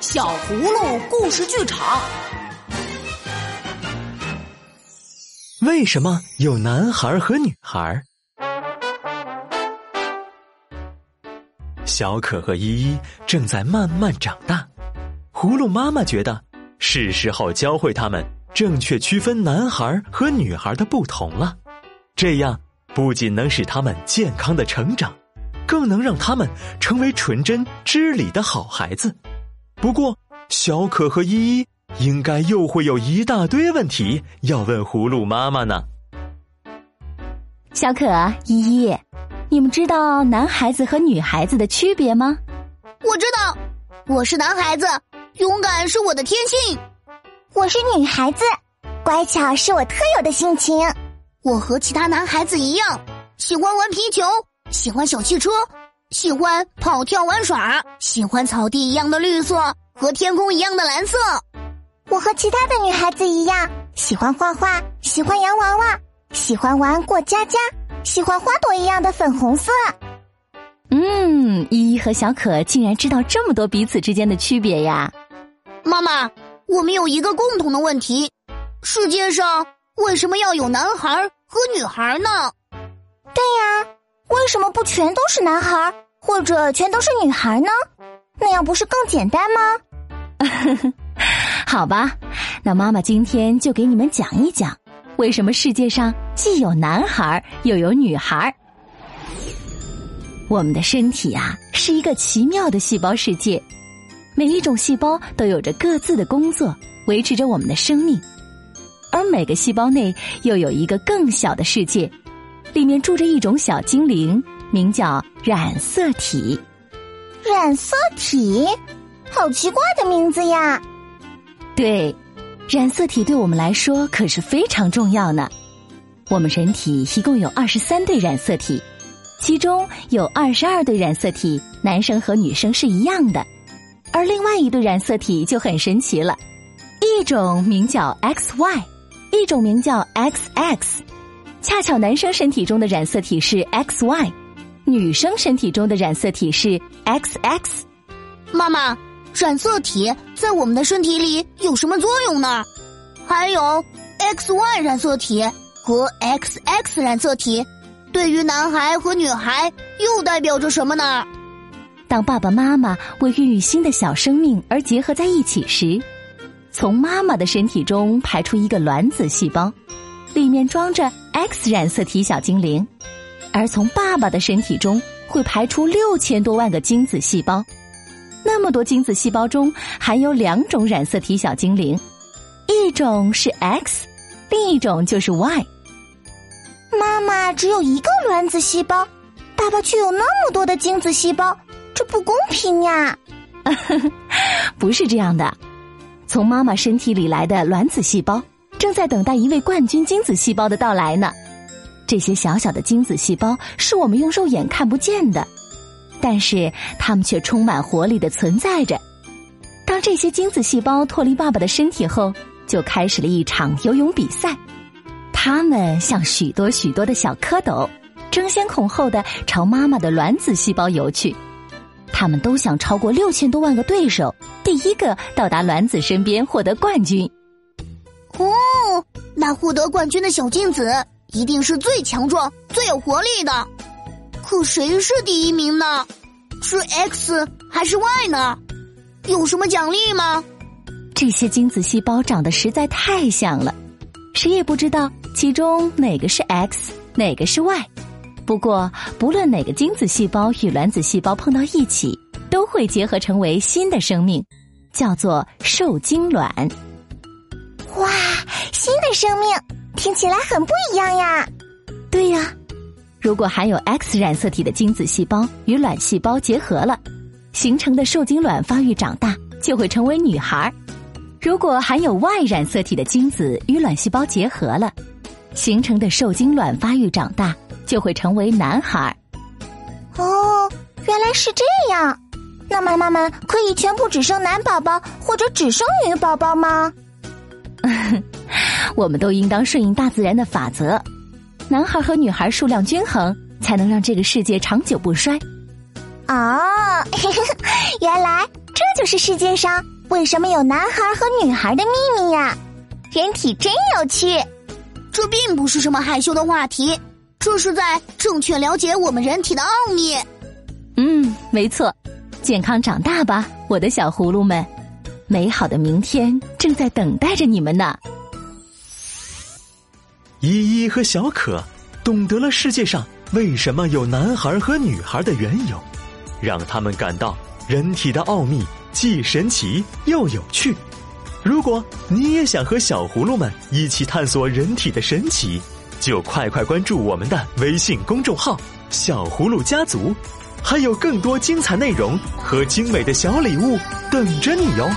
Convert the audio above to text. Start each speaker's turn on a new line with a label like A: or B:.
A: 小葫芦故事剧场。
B: 为什么有男孩和女孩？小可和依依正在慢慢长大，葫芦妈妈觉得是时候教会他们正确区分男孩和女孩的不同了。这样不仅能使他们健康的成长，更能让他们成为纯真知理的好孩子。不过，小可和依依应该又会有一大堆问题要问葫芦妈妈呢。
C: 小可、依依，你们知道男孩子和女孩子的区别吗？
D: 我知道，我是男孩子，勇敢是我的天性；
E: 我是女孩子，乖巧是我特有的性情。
D: 我和其他男孩子一样，喜欢玩皮球，喜欢小汽车。喜欢跑跳玩耍，喜欢草地一样的绿色和天空一样的蓝色。
E: 我和其他的女孩子一样，喜欢画画，喜欢洋娃娃，喜欢玩过家家，喜欢花朵一样的粉红色。
C: 嗯，依依和小可竟然知道这么多彼此之间的区别呀！
D: 妈妈，我们有一个共同的问题：世界上为什么要有男孩和女孩呢？
E: 对呀。为什么不全都是男孩，或者全都是女孩呢？那样不是更简单吗？
C: 好吧，那妈妈今天就给你们讲一讲，为什么世界上既有男孩又有女孩。我们的身体呀，是一个奇妙的细胞世界，每一种细胞都有着各自的工作，维持着我们的生命，而每个细胞内又有一个更小的世界。里面住着一种小精灵，名叫染色体。
E: 染色体，好奇怪的名字呀！
C: 对，染色体对我们来说可是非常重要呢。我们人体一共有二十三对染色体，其中有二十二对染色体，男生和女生是一样的，而另外一对染色体就很神奇了，一种名叫 XY，一种名叫 XX。恰巧男生身体中的染色体是 XY，女生身体中的染色体是 XX。
D: 妈妈，染色体在我们的身体里有什么作用呢？还有 XY 染色体和 XX 染色体，对于男孩和女孩又代表着什么呢？
C: 当爸爸妈妈为孕育新的小生命而结合在一起时，从妈妈的身体中排出一个卵子细胞。里面装着 X 染色体小精灵，而从爸爸的身体中会排出六千多万个精子细胞。那么多精子细胞中含有两种染色体小精灵，一种是 X，另一种就是 Y。
E: 妈妈只有一个卵子细胞，爸爸却有那么多的精子细胞，这不公平呀！
C: 不是这样的，从妈妈身体里来的卵子细胞。在等待一位冠军精子细胞的到来呢。这些小小的精子细胞是我们用肉眼看不见的，但是它们却充满活力的存在着。当这些精子细胞脱离爸爸的身体后，就开始了一场游泳比赛。它们像许多许多的小蝌蚪，争先恐后的朝妈妈的卵子细胞游去。他们都想超过六千多万个对手，第一个到达卵子身边，获得冠军。
D: 那获得冠军的小精子一定是最强壮、最有活力的。可谁是第一名呢？是 X 还是 Y 呢？有什么奖励吗？
C: 这些精子细胞长得实在太像了，谁也不知道其中哪个是 X，哪个是 Y。不过，不论哪个精子细胞与卵子细胞碰到一起，都会结合成为新的生命，叫做受精卵。
E: 哇，新的生命听起来很不一样呀！
C: 对呀，如果含有 X 染色体的精子细胞与卵细胞结合了，形成的受精卵发育长大就会成为女孩；如果含有 Y 染色体的精子与卵细胞结合了，形成的受精卵发育长大就会成为男孩。
E: 哦，原来是这样，那妈妈们可以全部只生男宝宝或者只生女宝宝吗？
C: 我们都应当顺应大自然的法则，男孩和女孩数量均衡，才能让这个世界长久不衰。
E: 哦，原来这就是世界上为什么有男孩和女孩的秘密呀！人体真有趣，
D: 这并不是什么害羞的话题，这是在正确了解我们人体的奥秘。
C: 嗯，没错，健康长大吧，我的小葫芦们，美好的明天正在等待着你们呢。
B: 依依和小可懂得了世界上为什么有男孩和女孩的缘由，让他们感到人体的奥秘既神奇又有趣。如果你也想和小葫芦们一起探索人体的神奇，就快快关注我们的微信公众号“小葫芦家族”，还有更多精彩内容和精美的小礼物等着你哟。